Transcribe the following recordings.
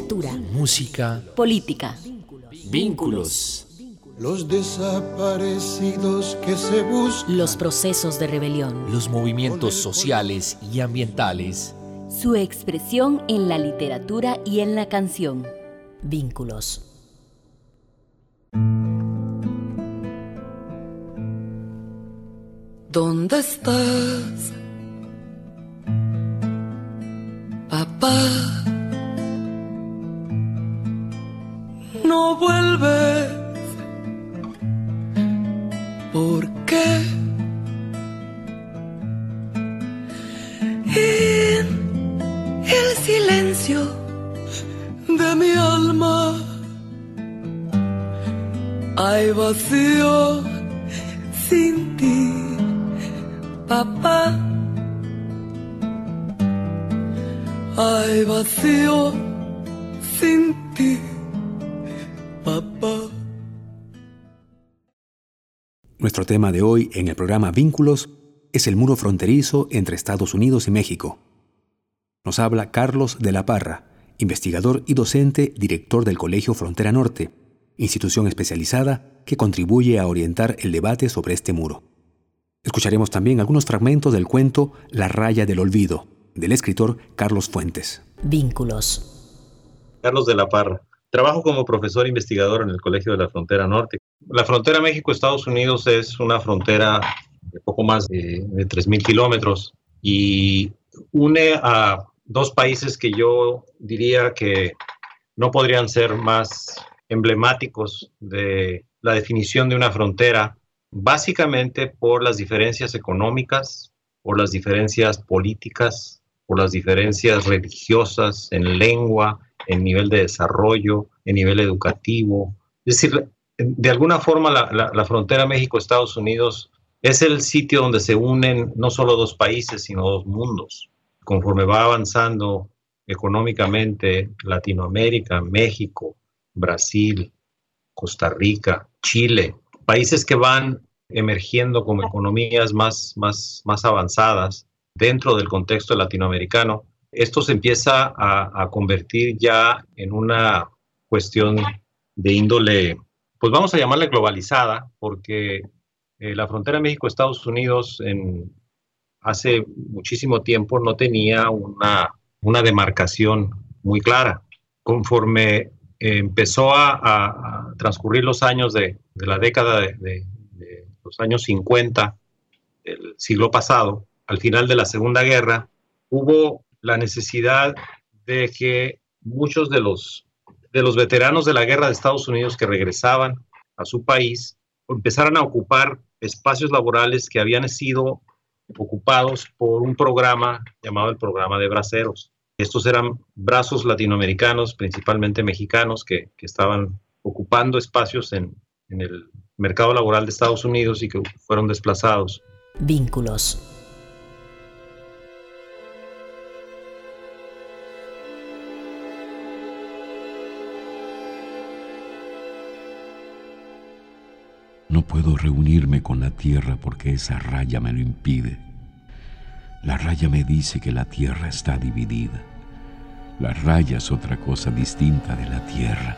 literatura, música, política, vínculos. Los desaparecidos que se buscan. Los procesos de rebelión. Los movimientos sociales y ambientales. Su expresión en la literatura y en la canción. Vínculos. ¿Dónde estás? Papá. No vuelves. ¿Por qué? En el silencio de mi alma hay vacío sin ti, papá. Hay vacío sin ti, Nuestro tema de hoy en el programa Vínculos es el muro fronterizo entre Estados Unidos y México. Nos habla Carlos de la Parra, investigador y docente, director del Colegio Frontera Norte, institución especializada que contribuye a orientar el debate sobre este muro. Escucharemos también algunos fragmentos del cuento La raya del olvido, del escritor Carlos Fuentes. Vínculos. Carlos de la Parra. Trabajo como profesor investigador en el Colegio de la Frontera Norte. La frontera México-Estados Unidos es una frontera de poco más de, de 3.000 kilómetros y une a dos países que yo diría que no podrían ser más emblemáticos de la definición de una frontera, básicamente por las diferencias económicas, por las diferencias políticas, por las diferencias religiosas en lengua, en nivel de desarrollo, en nivel educativo. Es decir, de alguna forma la, la, frontera México-Estados Unidos es el sitio donde se unen no solo dos países, sino dos mundos. Conforme va avanzando económicamente Latinoamérica, México, Brasil, Costa Rica, Chile, países que van emergiendo como economías más, más, más avanzadas dentro del contexto latinoamericano, esto se empieza a, a convertir ya en una cuestión de índole, pues vamos a llamarle globalizada, porque eh, la frontera México-Estados Unidos en, hace muchísimo tiempo no tenía una, una demarcación muy clara. Conforme eh, empezó a, transcurrir los años de, la década de, los años 50 del siglo pasado, al final de la Segunda Guerra, hubo la necesidad de que muchos de los, de los veteranos de la guerra de Estados Unidos que regresaban a su país empezaran a ocupar espacios laborales que habían sido ocupados por un programa llamado el programa de braceros. Estos eran brazos latinoamericanos, principalmente mexicanos, que, que estaban ocupando espacios en, en, el mercado laboral de Estados Unidos y que fueron desplazados. Vínculos. No puedo reunirme con la tierra porque esa raya me lo impide. La raya me dice que la tierra está dividida. La raya es otra cosa distinta de la tierra.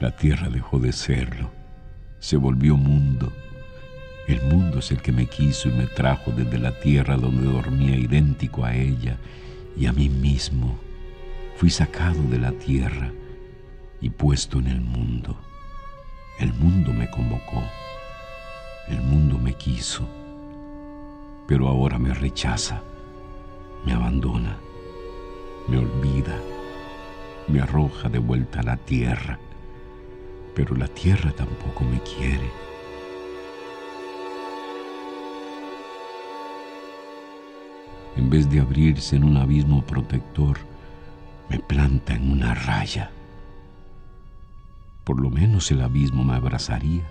La tierra dejó de serlo, se volvió mundo. El mundo es el que me quiso y me trajo desde la tierra donde dormía idéntico a ella y a mí mismo. Fui sacado de la tierra y puesto en el mundo. El mundo me convocó, el mundo me quiso, pero ahora me rechaza, me abandona, me olvida, me arroja de vuelta a la tierra, pero la tierra tampoco me quiere. En vez de abrirse en un abismo protector, me planta en una raya. Por lo menos el abismo me abrazaría.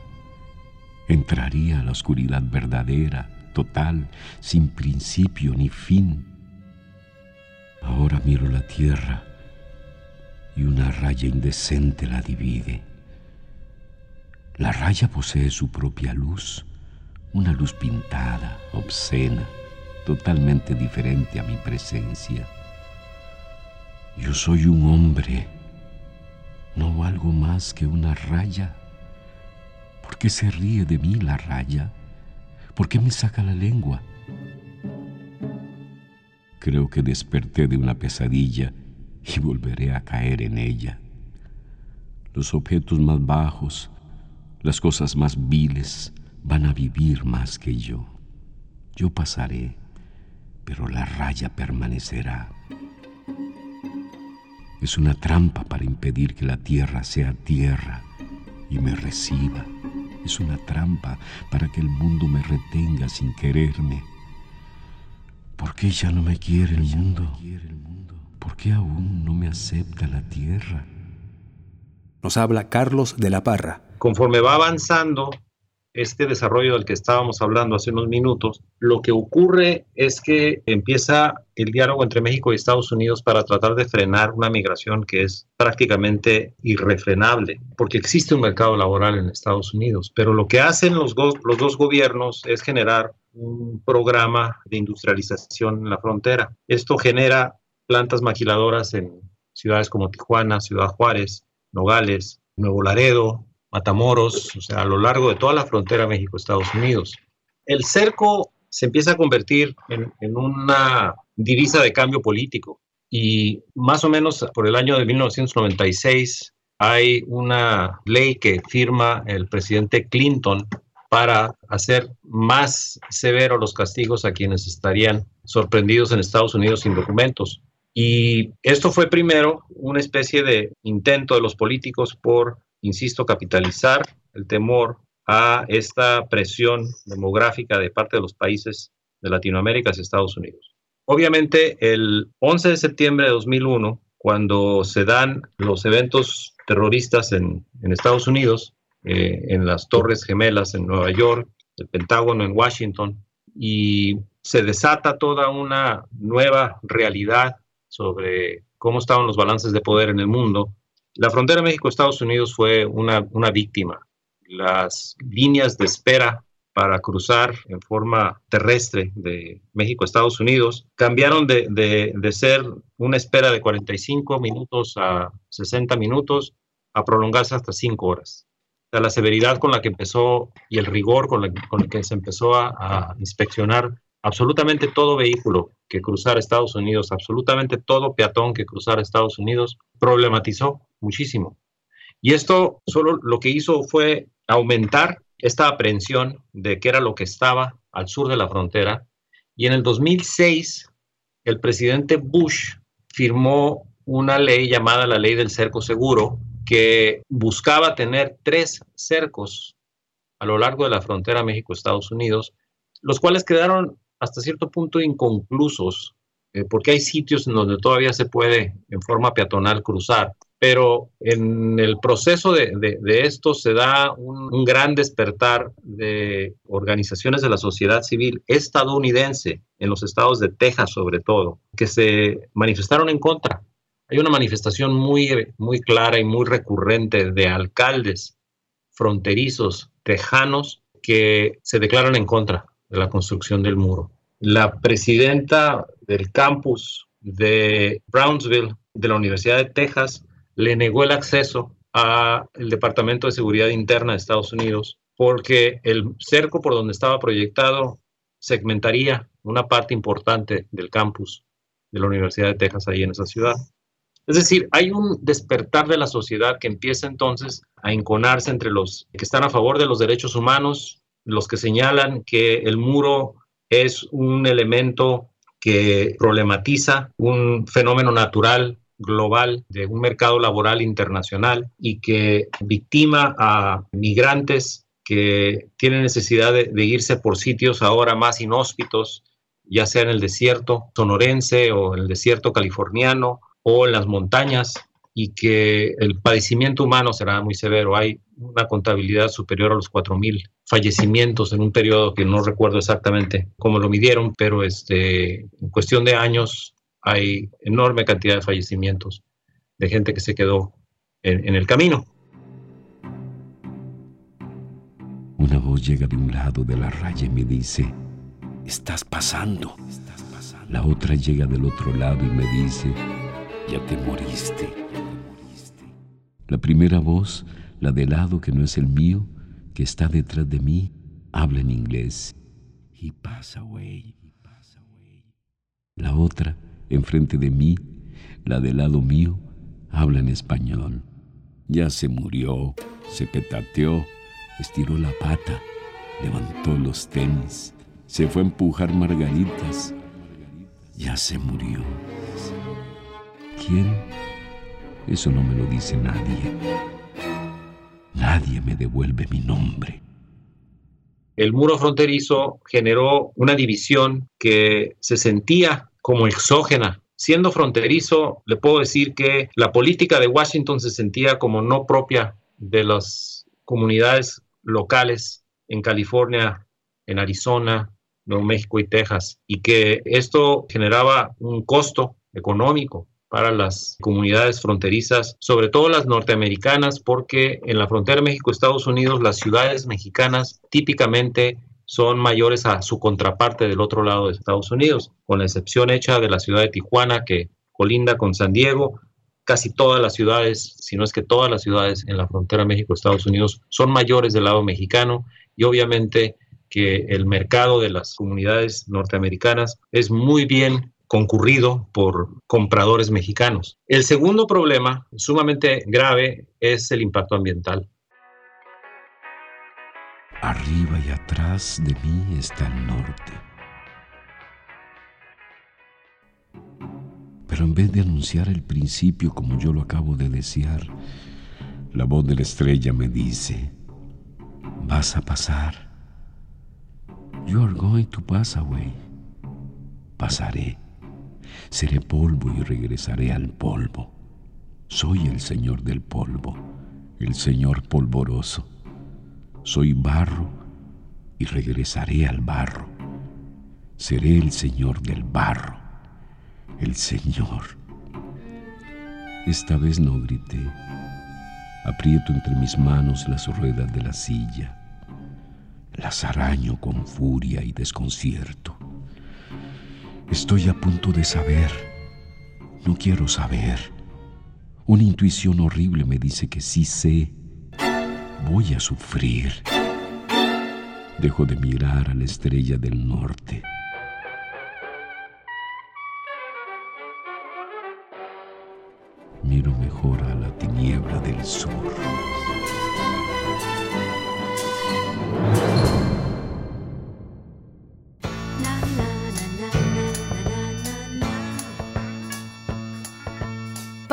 Entraría a la oscuridad verdadera, total, sin principio ni fin. Ahora miro la tierra y una raya indecente la divide. La raya posee su propia luz, una luz pintada, obscena, totalmente diferente a mi presencia. Yo soy un hombre, no algo más que una raya. ¿Por qué se ríe de mí la raya? ¿Por qué me saca la lengua? Creo que desperté de una pesadilla y volveré a caer en ella. Los objetos más bajos, las cosas más viles, van a vivir más que yo. Yo pasaré, pero la raya permanecerá. Es una trampa para impedir que la tierra sea tierra y me reciba. Es una trampa para que el mundo me retenga sin quererme. ¿Por qué ya no me quiere el mundo? ¿Por qué aún no me acepta la tierra? Nos habla Carlos de la Parra. Conforme va avanzando este desarrollo del que estábamos hablando hace unos minutos, lo que ocurre es que empieza el diálogo entre México y Estados Unidos para tratar de frenar una migración que es prácticamente irrefrenable, porque existe un mercado laboral en Estados Unidos, pero lo que hacen los, los dos gobiernos es generar un programa de industrialización en la frontera. Esto genera plantas maquiladoras en ciudades como Tijuana, Ciudad Juárez, Nogales, Nuevo Laredo, Matamoros, o sea, a lo largo de toda la frontera México-Estados Unidos. El cerco se empieza a convertir en, en, una divisa de cambio político y más o menos por el año de 1996 hay una ley que firma el presidente Clinton para hacer más severos los castigos a quienes estarían sorprendidos en Estados Unidos sin documentos. Y esto fue primero una especie de intento de los políticos por, insisto, capitalizar el temor a esta presión demográfica de parte de los países de Latinoamérica hacia Estados Unidos. Obviamente, el 11 de septiembre de 2001, cuando se dan los eventos terroristas en, en Estados Unidos, eh, en las Torres Gemelas en Nueva York, el Pentágono en Washington, y se desata toda una nueva realidad sobre cómo estaban los balances de poder en el mundo. La frontera México-Estados Unidos fue una, una víctima. Las líneas de espera para cruzar en forma terrestre de México Estados Unidos cambiaron de, de, de, ser una espera de 45 minutos a 60 minutos a prolongarse hasta 5 horas la severidad con la que empezó y el rigor con, con el que se empezó a, a, inspeccionar absolutamente todo vehículo que cruzara Estados Unidos, absolutamente todo peatón que cruzara Estados Unidos, problematizó muchísimo. Y esto solo lo que hizo fue aumentar esta aprehensión de qué era lo que estaba al sur de la frontera. Y en el 2006, el presidente Bush firmó una ley llamada la ley del cerco seguro, que buscaba tener tres cercos a lo largo de la frontera México-Estados Unidos, los cuales quedaron hasta cierto punto inconclusos, eh, porque hay sitios en donde todavía se puede en forma peatonal cruzar, pero en el proceso de, esto se da un, un, gran despertar de organizaciones de la sociedad civil estadounidense, en los estados de Texas sobre todo, que se manifestaron en contra. Hay una manifestación muy, muy clara y muy recurrente de alcaldes fronterizos tejanos que se declaran en contra de la construcción del muro. La presidenta del campus de Brownsville de la Universidad de Texas le negó el acceso al Departamento de Seguridad Interna de Estados Unidos porque el cerco por donde estaba proyectado segmentaría una parte importante del campus de la Universidad de Texas ahí en esa ciudad. Es decir, hay un despertar de la sociedad que empieza entonces a enconarse entre los que están a favor de los derechos humanos, los que señalan que el muro es un elemento que problematiza un fenómeno natural global de un mercado laboral internacional y que victima a migrantes que tienen necesidad de, de irse por sitios ahora más inhóspitos, ya sea en el desierto sonorense o en el desierto californiano o en las montañas y que el padecimiento humano será muy severo. Hay una contabilidad superior a los 4.000 fallecimientos en un periodo que no recuerdo exactamente cómo lo midieron, pero este, en cuestión de años hay enorme cantidad de fallecimientos de gente que se quedó en, en el camino. Una voz llega de un lado de la raya y me dice, estás pasando. La otra llega del otro lado y me dice, ya te moriste. La primera voz, la del lado que no es el mío, que está detrás de mí, habla en inglés. He pass away. La otra, enfrente de mí, la del lado mío, habla en español. Ya se murió, se petateó, estiró la pata, levantó los tenis, se fue a empujar margaritas. Ya se murió. ¿Quién? Eso no me lo dice nadie. Nadie me devuelve mi nombre. El muro fronterizo generó una división que se sentía como exógena. Siendo fronterizo, le puedo decir que la política de Washington se sentía como no propia de las comunidades locales en California, en Arizona, Nuevo México y Texas, y que esto generaba un costo económico para las comunidades fronterizas, sobre todo las norteamericanas, porque en la frontera México-Estados Unidos las ciudades mexicanas típicamente son mayores a su contraparte del otro lado de Estados Unidos, con la excepción hecha de la ciudad de Tijuana, que colinda con San Diego. Casi todas las ciudades, si no es que todas las ciudades en la frontera México-Estados Unidos son mayores del lado mexicano y obviamente que el mercado de las comunidades norteamericanas es muy bien concurrido por compradores mexicanos. El segundo problema, sumamente grave, es el impacto ambiental. Arriba y atrás de mí está el norte. Pero en vez de anunciar el principio como yo lo acabo de desear, la voz de la estrella me dice, vas a pasar. You are going to pass away. Pasaré. Seré polvo y regresaré al polvo. Soy el Señor del polvo, el Señor polvoroso soy barro y regresaré al barro. Seré el Señor del barro, el Señor. Esta vez no grité. Aprieto entre mis manos las ruedas de la silla. Las araño con furia y desconcierto. Estoy a punto de saber. No quiero saber. Una intuición horrible me dice que sí sé voy a sufrir. Dejo de mirar a la estrella del norte. Miro mejor a la tiniebla del sur.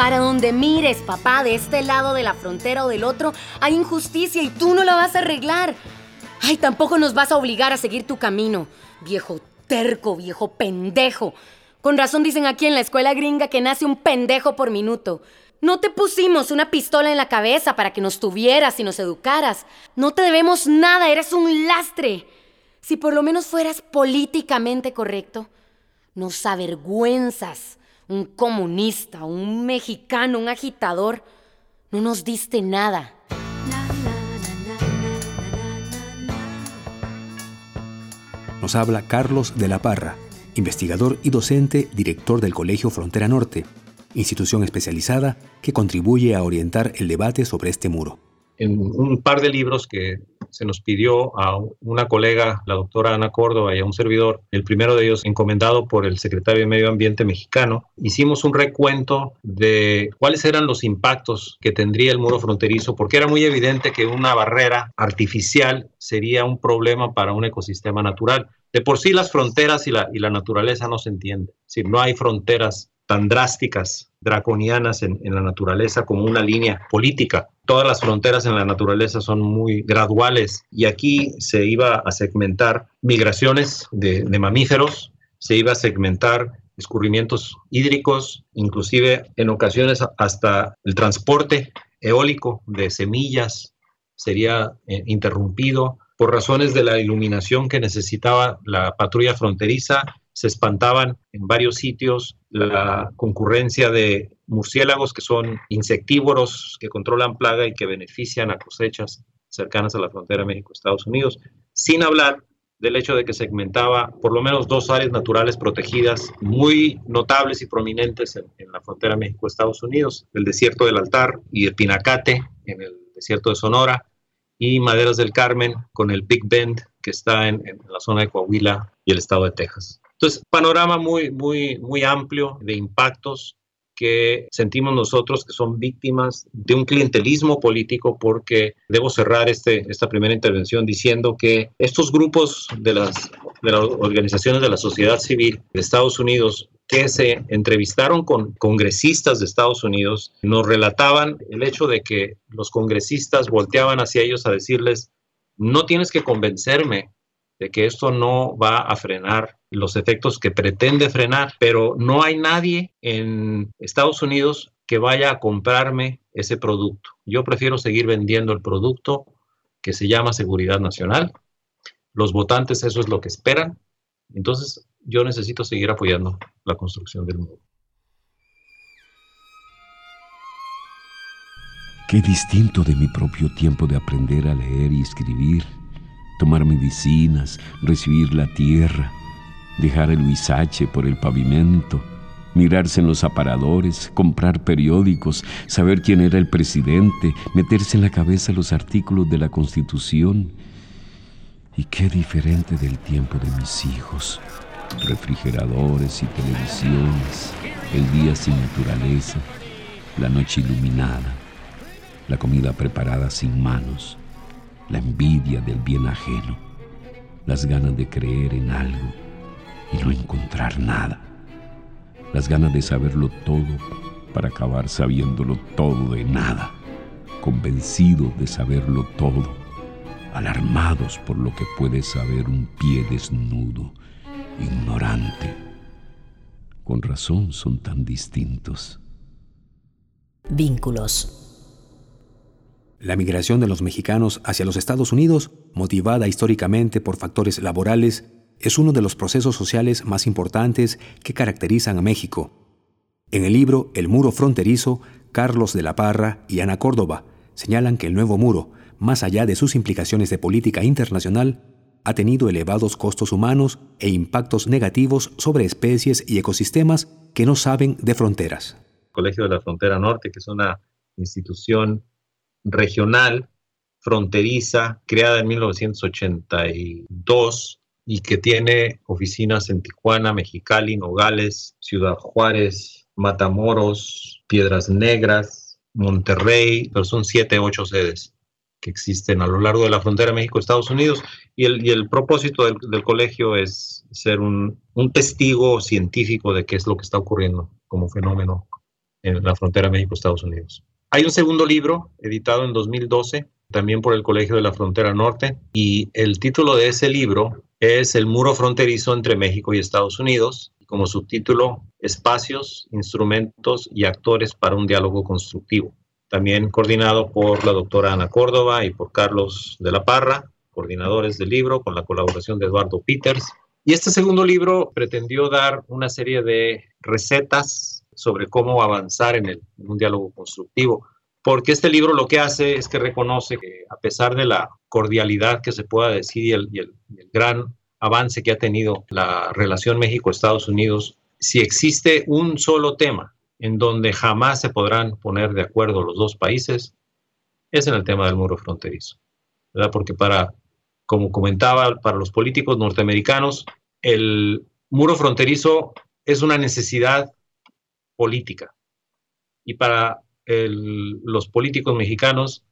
Para donde mires, papá, de este lado de la frontera o del otro, hay injusticia y tú no la vas a arreglar. Ay, tampoco nos vas a obligar a seguir tu camino. Viejo terco, viejo pendejo. Con razón dicen aquí en la escuela gringa que nace un pendejo por minuto. No te pusimos una pistola en la cabeza para que nos tuvieras y nos educaras. No te debemos nada, eres un lastre. Si por lo menos fueras políticamente correcto, nos avergüenzas un comunista, un mexicano, un agitador. No nos diste nada. Nos habla Carlos de la Parra, investigador y docente, director del Colegio Frontera Norte, institución especializada que contribuye a orientar el debate sobre este muro. En un par de libros que se nos pidió a una colega, la doctora Ana Córdoba, y a un servidor, el primero de ellos encomendado por el secretario de Medio Ambiente mexicano, hicimos un recuento de cuáles eran los impactos que tendría el muro fronterizo, porque era muy evidente que una barrera artificial sería un problema para un ecosistema natural. De por sí las fronteras y la, y la naturaleza no se entienden. Si no hay fronteras tan drásticas, draconianas en, la naturaleza como una línea política. Todas las fronteras en la naturaleza son muy graduales y aquí se iba a segmentar migraciones de, mamíferos, se iba a segmentar escurrimientos hídricos, inclusive en ocasiones hasta el transporte eólico de semillas sería eh, interrumpido por razones de la iluminación que necesitaba la patrulla fronteriza se espantaban en varios sitios la concurrencia de murciélagos que son insectívoros, que controlan plaga y que benefician a cosechas. cercanas a la frontera México-Estados Unidos, sin hablar del hecho de que segmentaba por lo menos dos áreas naturales protegidas muy notables y prominentes en, la frontera México-Estados Unidos, el desierto del altar y el Pinacate en el desierto de Sonora y Maderas del Carmen con el Big Bend que está en, la zona de Coahuila y el estado de Texas. Entonces, panorama muy, muy, muy amplio de impactos que sentimos nosotros que son víctimas de un clientelismo político porque debo cerrar este, esta primera intervención diciendo que estos grupos de las, de las organizaciones de la sociedad civil de Estados Unidos que se entrevistaron con congresistas de Estados Unidos nos relataban el hecho de que los congresistas volteaban hacia ellos a decirles, no tienes que convencerme de que esto no va a frenar los efectos que pretende frenar, pero no hay nadie en Estados Unidos que vaya a comprarme ese producto. Yo prefiero seguir vendiendo el producto que se llama seguridad nacional. Los votantes eso es lo que esperan. Entonces yo necesito seguir apoyando la construcción del muro. Qué distinto de mi propio tiempo de aprender a leer y escribir tomar medicinas, recibir la tierra, dejar el huizache por el pavimento, mirarse en los aparadores, comprar periódicos, saber quién era el presidente, meterse en la cabeza los artículos de la Constitución. Y qué diferente del tiempo de mis hijos. Refrigeradores y televisiones, el día sin naturaleza, la noche iluminada, la comida preparada sin manos la envidia del bien ajeno, las ganas de creer en algo y no encontrar nada, las ganas de saberlo todo para acabar sabiéndolo todo de nada, convencidos de saberlo todo, alarmados por lo que puede saber un pie desnudo, ignorante. Con razón son tan distintos. Vínculos. La migración de los mexicanos hacia los Estados Unidos, motivada históricamente por factores laborales, es uno de los procesos sociales más importantes que caracterizan a México. En el libro El muro fronterizo, Carlos de la Parra y Ana Córdoba señalan que el nuevo muro, más allá de sus implicaciones de política internacional, ha tenido elevados costos humanos e impactos negativos sobre especies y ecosistemas que no saben de fronteras. Colegio de la Frontera Norte, que es una institución regional fronteriza creada en 1982 y que tiene oficinas en Tijuana, Mexicali, Nogales, Ciudad Juárez, Matamoros, Piedras Negras, Monterrey, pero son siete, ocho sedes que existen a lo largo de la frontera México-Estados Unidos y el, y el propósito del, del, colegio es ser un, un testigo científico de qué es lo que está ocurriendo como fenómeno en la frontera México-Estados Unidos. Hay un segundo libro editado en 2012, también por el Colegio de la Frontera Norte, y el título de ese libro es El muro fronterizo entre México y Estados Unidos, como subtítulo Espacios, instrumentos y actores para un diálogo constructivo. También coordinado por la doctora Ana Córdoba y por Carlos de la Parra, coordinadores del libro, con la colaboración de Eduardo Peters. Y este segundo libro pretendió dar una serie de recetas sobre cómo avanzar en, el, un diálogo constructivo. Porque este libro lo que hace es que reconoce que a pesar de la cordialidad que se pueda decir y el, gran avance que ha tenido la relación México-Estados Unidos, si existe un solo tema en donde jamás se podrán poner de acuerdo los dos países, es en el tema del muro fronterizo. ¿verdad? Porque para, como comentaba, para los políticos norteamericanos, el muro fronterizo es una necesidad política. Y para los políticos mexicanos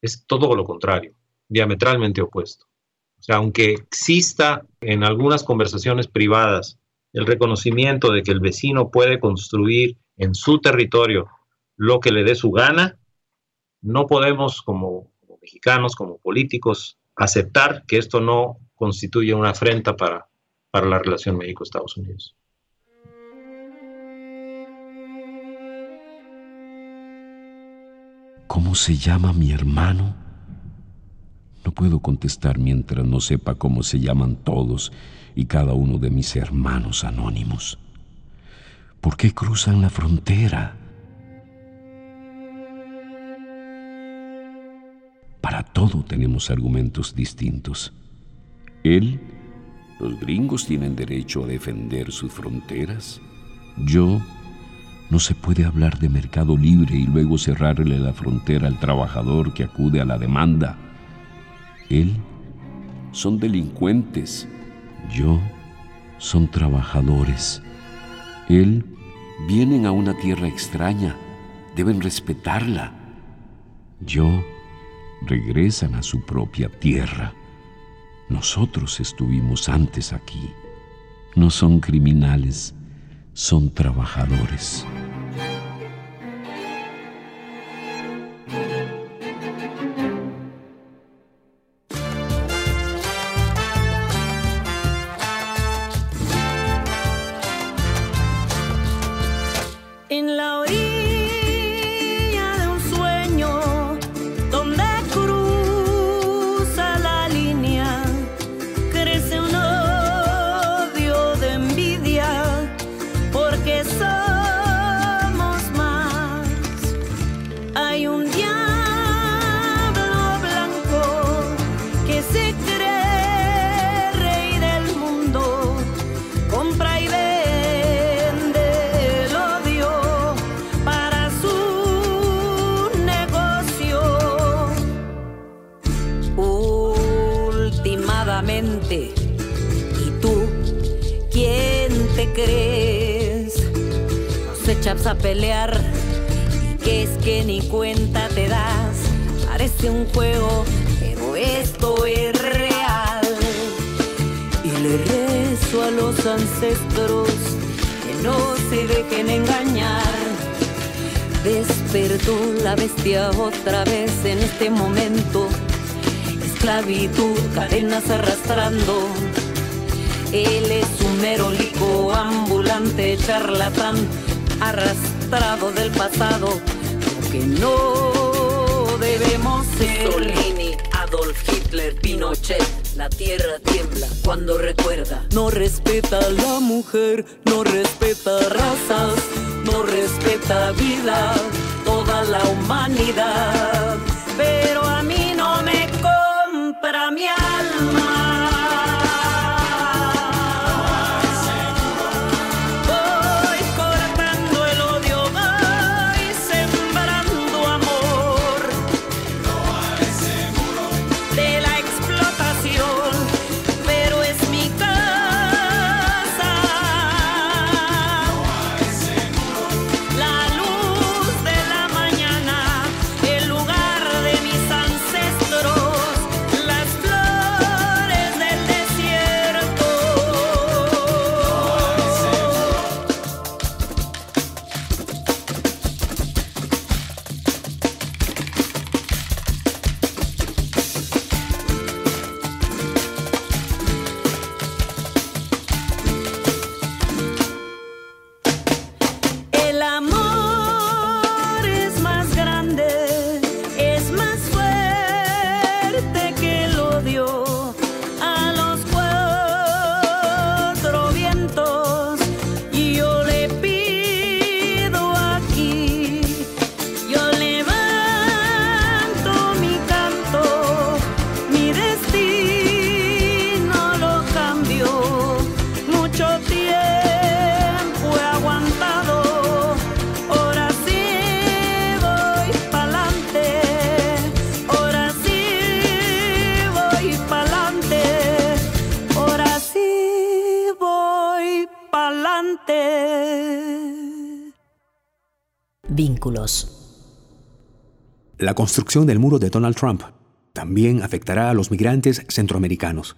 es todo lo contrario, diametralmente opuesto. O sea, aunque exista en algunas conversaciones privadas el reconocimiento de que el vecino puede construir en su territorio lo que le dé su gana, no podemos como, mexicanos, como políticos, aceptar que esto no constituye una afrenta para, para la relación México-Estados Unidos. ¿Cómo se llama mi hermano? No puedo contestar mientras no sepa cómo se llaman todos y cada uno de mis hermanos anónimos. ¿Por qué cruzan la frontera? Para todo tenemos argumentos distintos. Él, los gringos tienen derecho a defender sus fronteras. Yo, no se puede hablar de mercado libre y luego cerrarle la frontera al trabajador que acude a la demanda. Él, son delincuentes. Yo, son trabajadores. Él, vienen a una tierra extraña. Deben respetarla. Yo, regresan a su propia tierra. Nosotros estuvimos antes aquí. No son criminales, son trabajadores. Bestia otra vez en este momento. Esclavitud, cadenas arrastrando. Él es un merolico ambulante, charlatán arrastrado del pasado, que no debemos ser. Mussolini, Adolf Hitler, Pinochet, la tierra tiembla cuando recuerda. No respeta a la mujer, no respeta razas, no respeta vida, toda la humanidad. Pero a mí no me compra mi La construcción del muro de Donald Trump también afectará a los migrantes centroamericanos.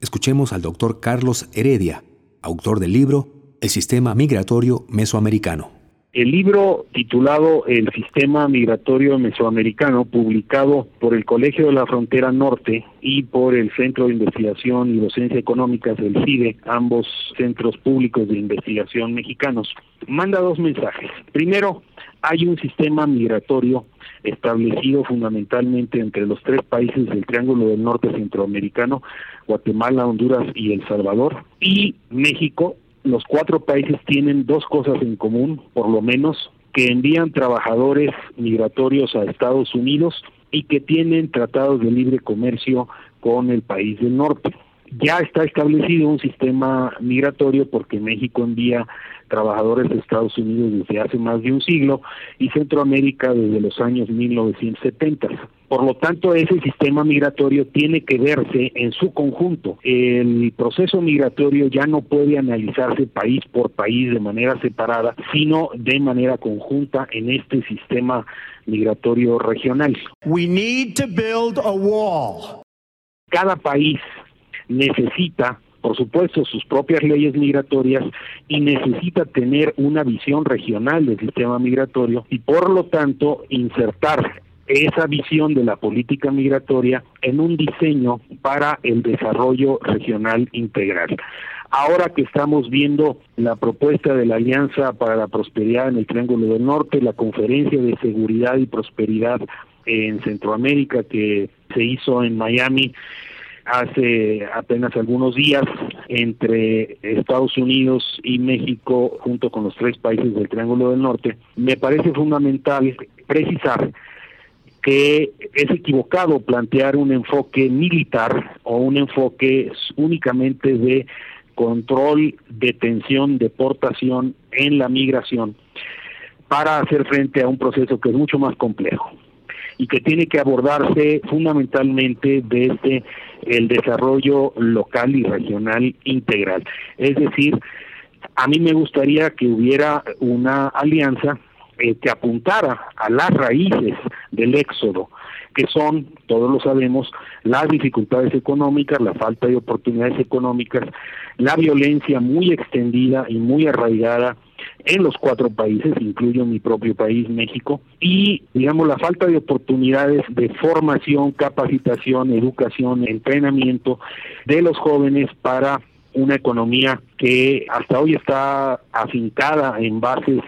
Escuchemos al doctor Carlos Heredia, autor del libro El sistema migratorio mesoamericano. El libro titulado El sistema migratorio mesoamericano, publicado por el Colegio de la Frontera Norte y por el Centro de Investigación y Docencia Económicas del CIDE, ambos centros públicos de investigación mexicanos, manda dos mensajes. Primero, hay un sistema migratorio establecido fundamentalmente entre los tres países del Triángulo del Norte Centroamericano, Guatemala, Honduras y El Salvador, y México. Los cuatro países tienen dos cosas en común, por lo menos que envían trabajadores migratorios a Estados Unidos y que tienen tratados de libre comercio con el país del norte. Ya está establecido un sistema migratorio porque México envía trabajadores de Estados Unidos desde hace más de un siglo y Centroamérica desde los años 1970. Por lo tanto, ese sistema migratorio tiene que verse en su conjunto. El proceso migratorio ya no puede analizarse país por país de manera separada, sino de manera conjunta en este sistema migratorio regional. We need to build a wall. Cada país necesita por supuesto, sus propias leyes migratorias y necesita tener una visión regional del sistema migratorio y por lo tanto insertar esa visión de la política migratoria en un diseño para el desarrollo regional integral. Ahora que estamos viendo la propuesta de la Alianza para la Prosperidad en el Triángulo del Norte, la conferencia de seguridad y prosperidad en Centroamérica que se hizo en Miami, hace apenas algunos días entre Estados Unidos y México junto con los tres países del Triángulo del Norte, me parece fundamental precisar que es equivocado plantear un enfoque militar o un enfoque únicamente de control, detención, deportación en la migración para hacer frente a un proceso que es mucho más complejo y que tiene que abordarse fundamentalmente desde el desarrollo local y regional integral. Es decir, a mí me gustaría que hubiera una alianza eh, que apuntara a las raíces del éxodo, que son, todos lo sabemos, las dificultades económicas, la falta de oportunidades económicas, la violencia muy extendida y muy arraigada en los cuatro países, incluyo mi propio país, México, y digamos la falta de oportunidades de formación, capacitación, educación, entrenamiento de los jóvenes para una economía que hasta hoy está afincada en bases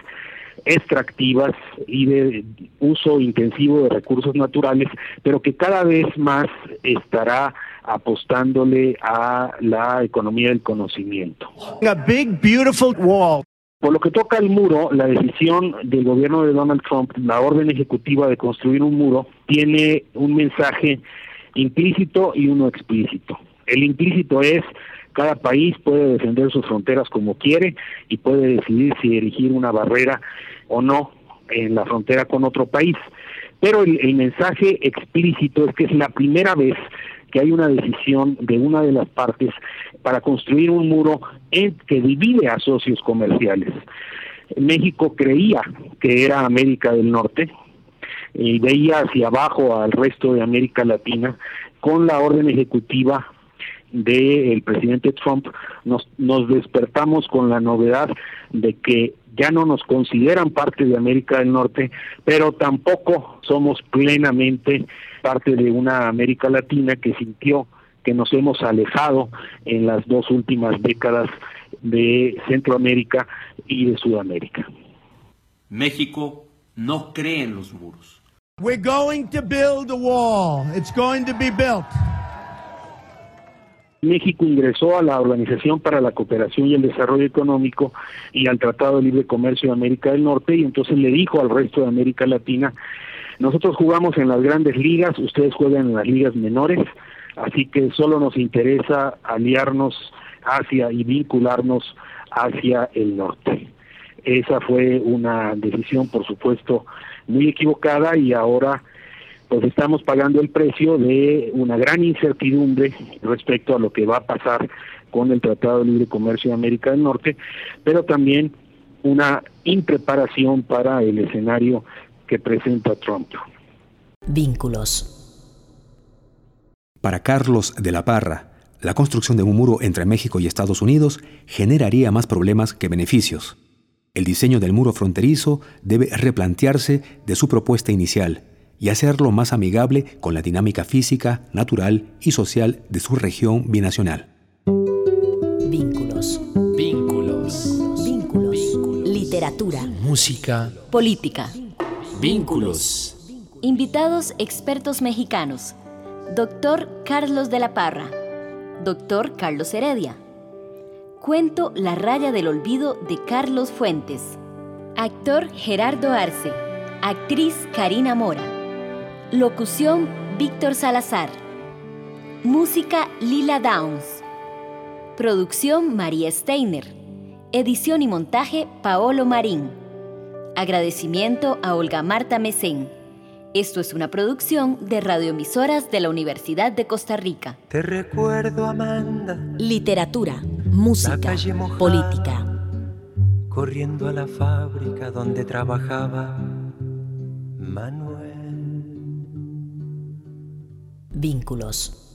extractivas y de uso intensivo de recursos naturales, pero que cada vez más estará apostándole a la economía del conocimiento. A big beautiful wall. Por lo que toca al muro, la decisión del gobierno de Donald Trump, la orden ejecutiva de construir un muro, tiene un mensaje implícito y uno explícito. El implícito es cada país puede defender sus fronteras como quiere y puede decidir si erigir una barrera o no en la frontera con otro país. Pero el, mensaje explícito es que es la primera vez que hay una decisión de una de las partes para construir un muro en, que divide a socios comerciales. México creía que era América del Norte y veía hacia abajo al resto de América Latina con la orden ejecutiva del presidente Trump nos, nos despertamos con la novedad de que ya no nos consideran parte de América del Norte, pero tampoco somos plenamente parte de una América Latina que sintió que nos hemos alejado en las dos últimas décadas de Centroamérica y de Sudamérica. México no cree en los muros. We're going to build a wall. It's going to be built. México ingresó a la Organización para la Cooperación y el Desarrollo Económico y al Tratado de Libre Comercio de América del Norte y entonces le dijo al resto de América Latina, nosotros jugamos en las grandes ligas, ustedes juegan en las ligas menores, así que solo nos interesa aliarnos hacia y vincularnos hacia el norte. Esa fue una decisión, por supuesto, muy equivocada y ahora pues estamos pagando el precio de una gran incertidumbre respecto a lo que va a pasar con el Tratado de Libre Comercio de América del Norte, pero también una impreparación para el escenario que presenta Trump. Vínculos. Para Carlos de la Parra, la construcción de un muro entre México y Estados Unidos generaría más problemas que beneficios. El diseño del muro fronterizo debe replantearse de su propuesta inicial y hacerlo más amigable con la dinámica física, natural y social de su región binacional. Vínculos. Vínculos. Vínculos. Literatura. Música. Política. Vínculos. Invitados expertos mexicanos. Doctor Carlos de la Parra. Doctor Carlos Heredia. Cuento La raya del olvido de Carlos Fuentes. Actor Gerardo Arce. Actriz Karina Mora. Locución Víctor Salazar. Música Lila Downs. Producción María Steiner. Edición y montaje Paolo Marín. Agradecimiento a Olga Marta Mesén. Esto es una producción de radioemisoras de la Universidad de Costa Rica. Te recuerdo, Amanda. Literatura, música, política. Corriendo a la fábrica donde trabajaba Manuel. Vínculos.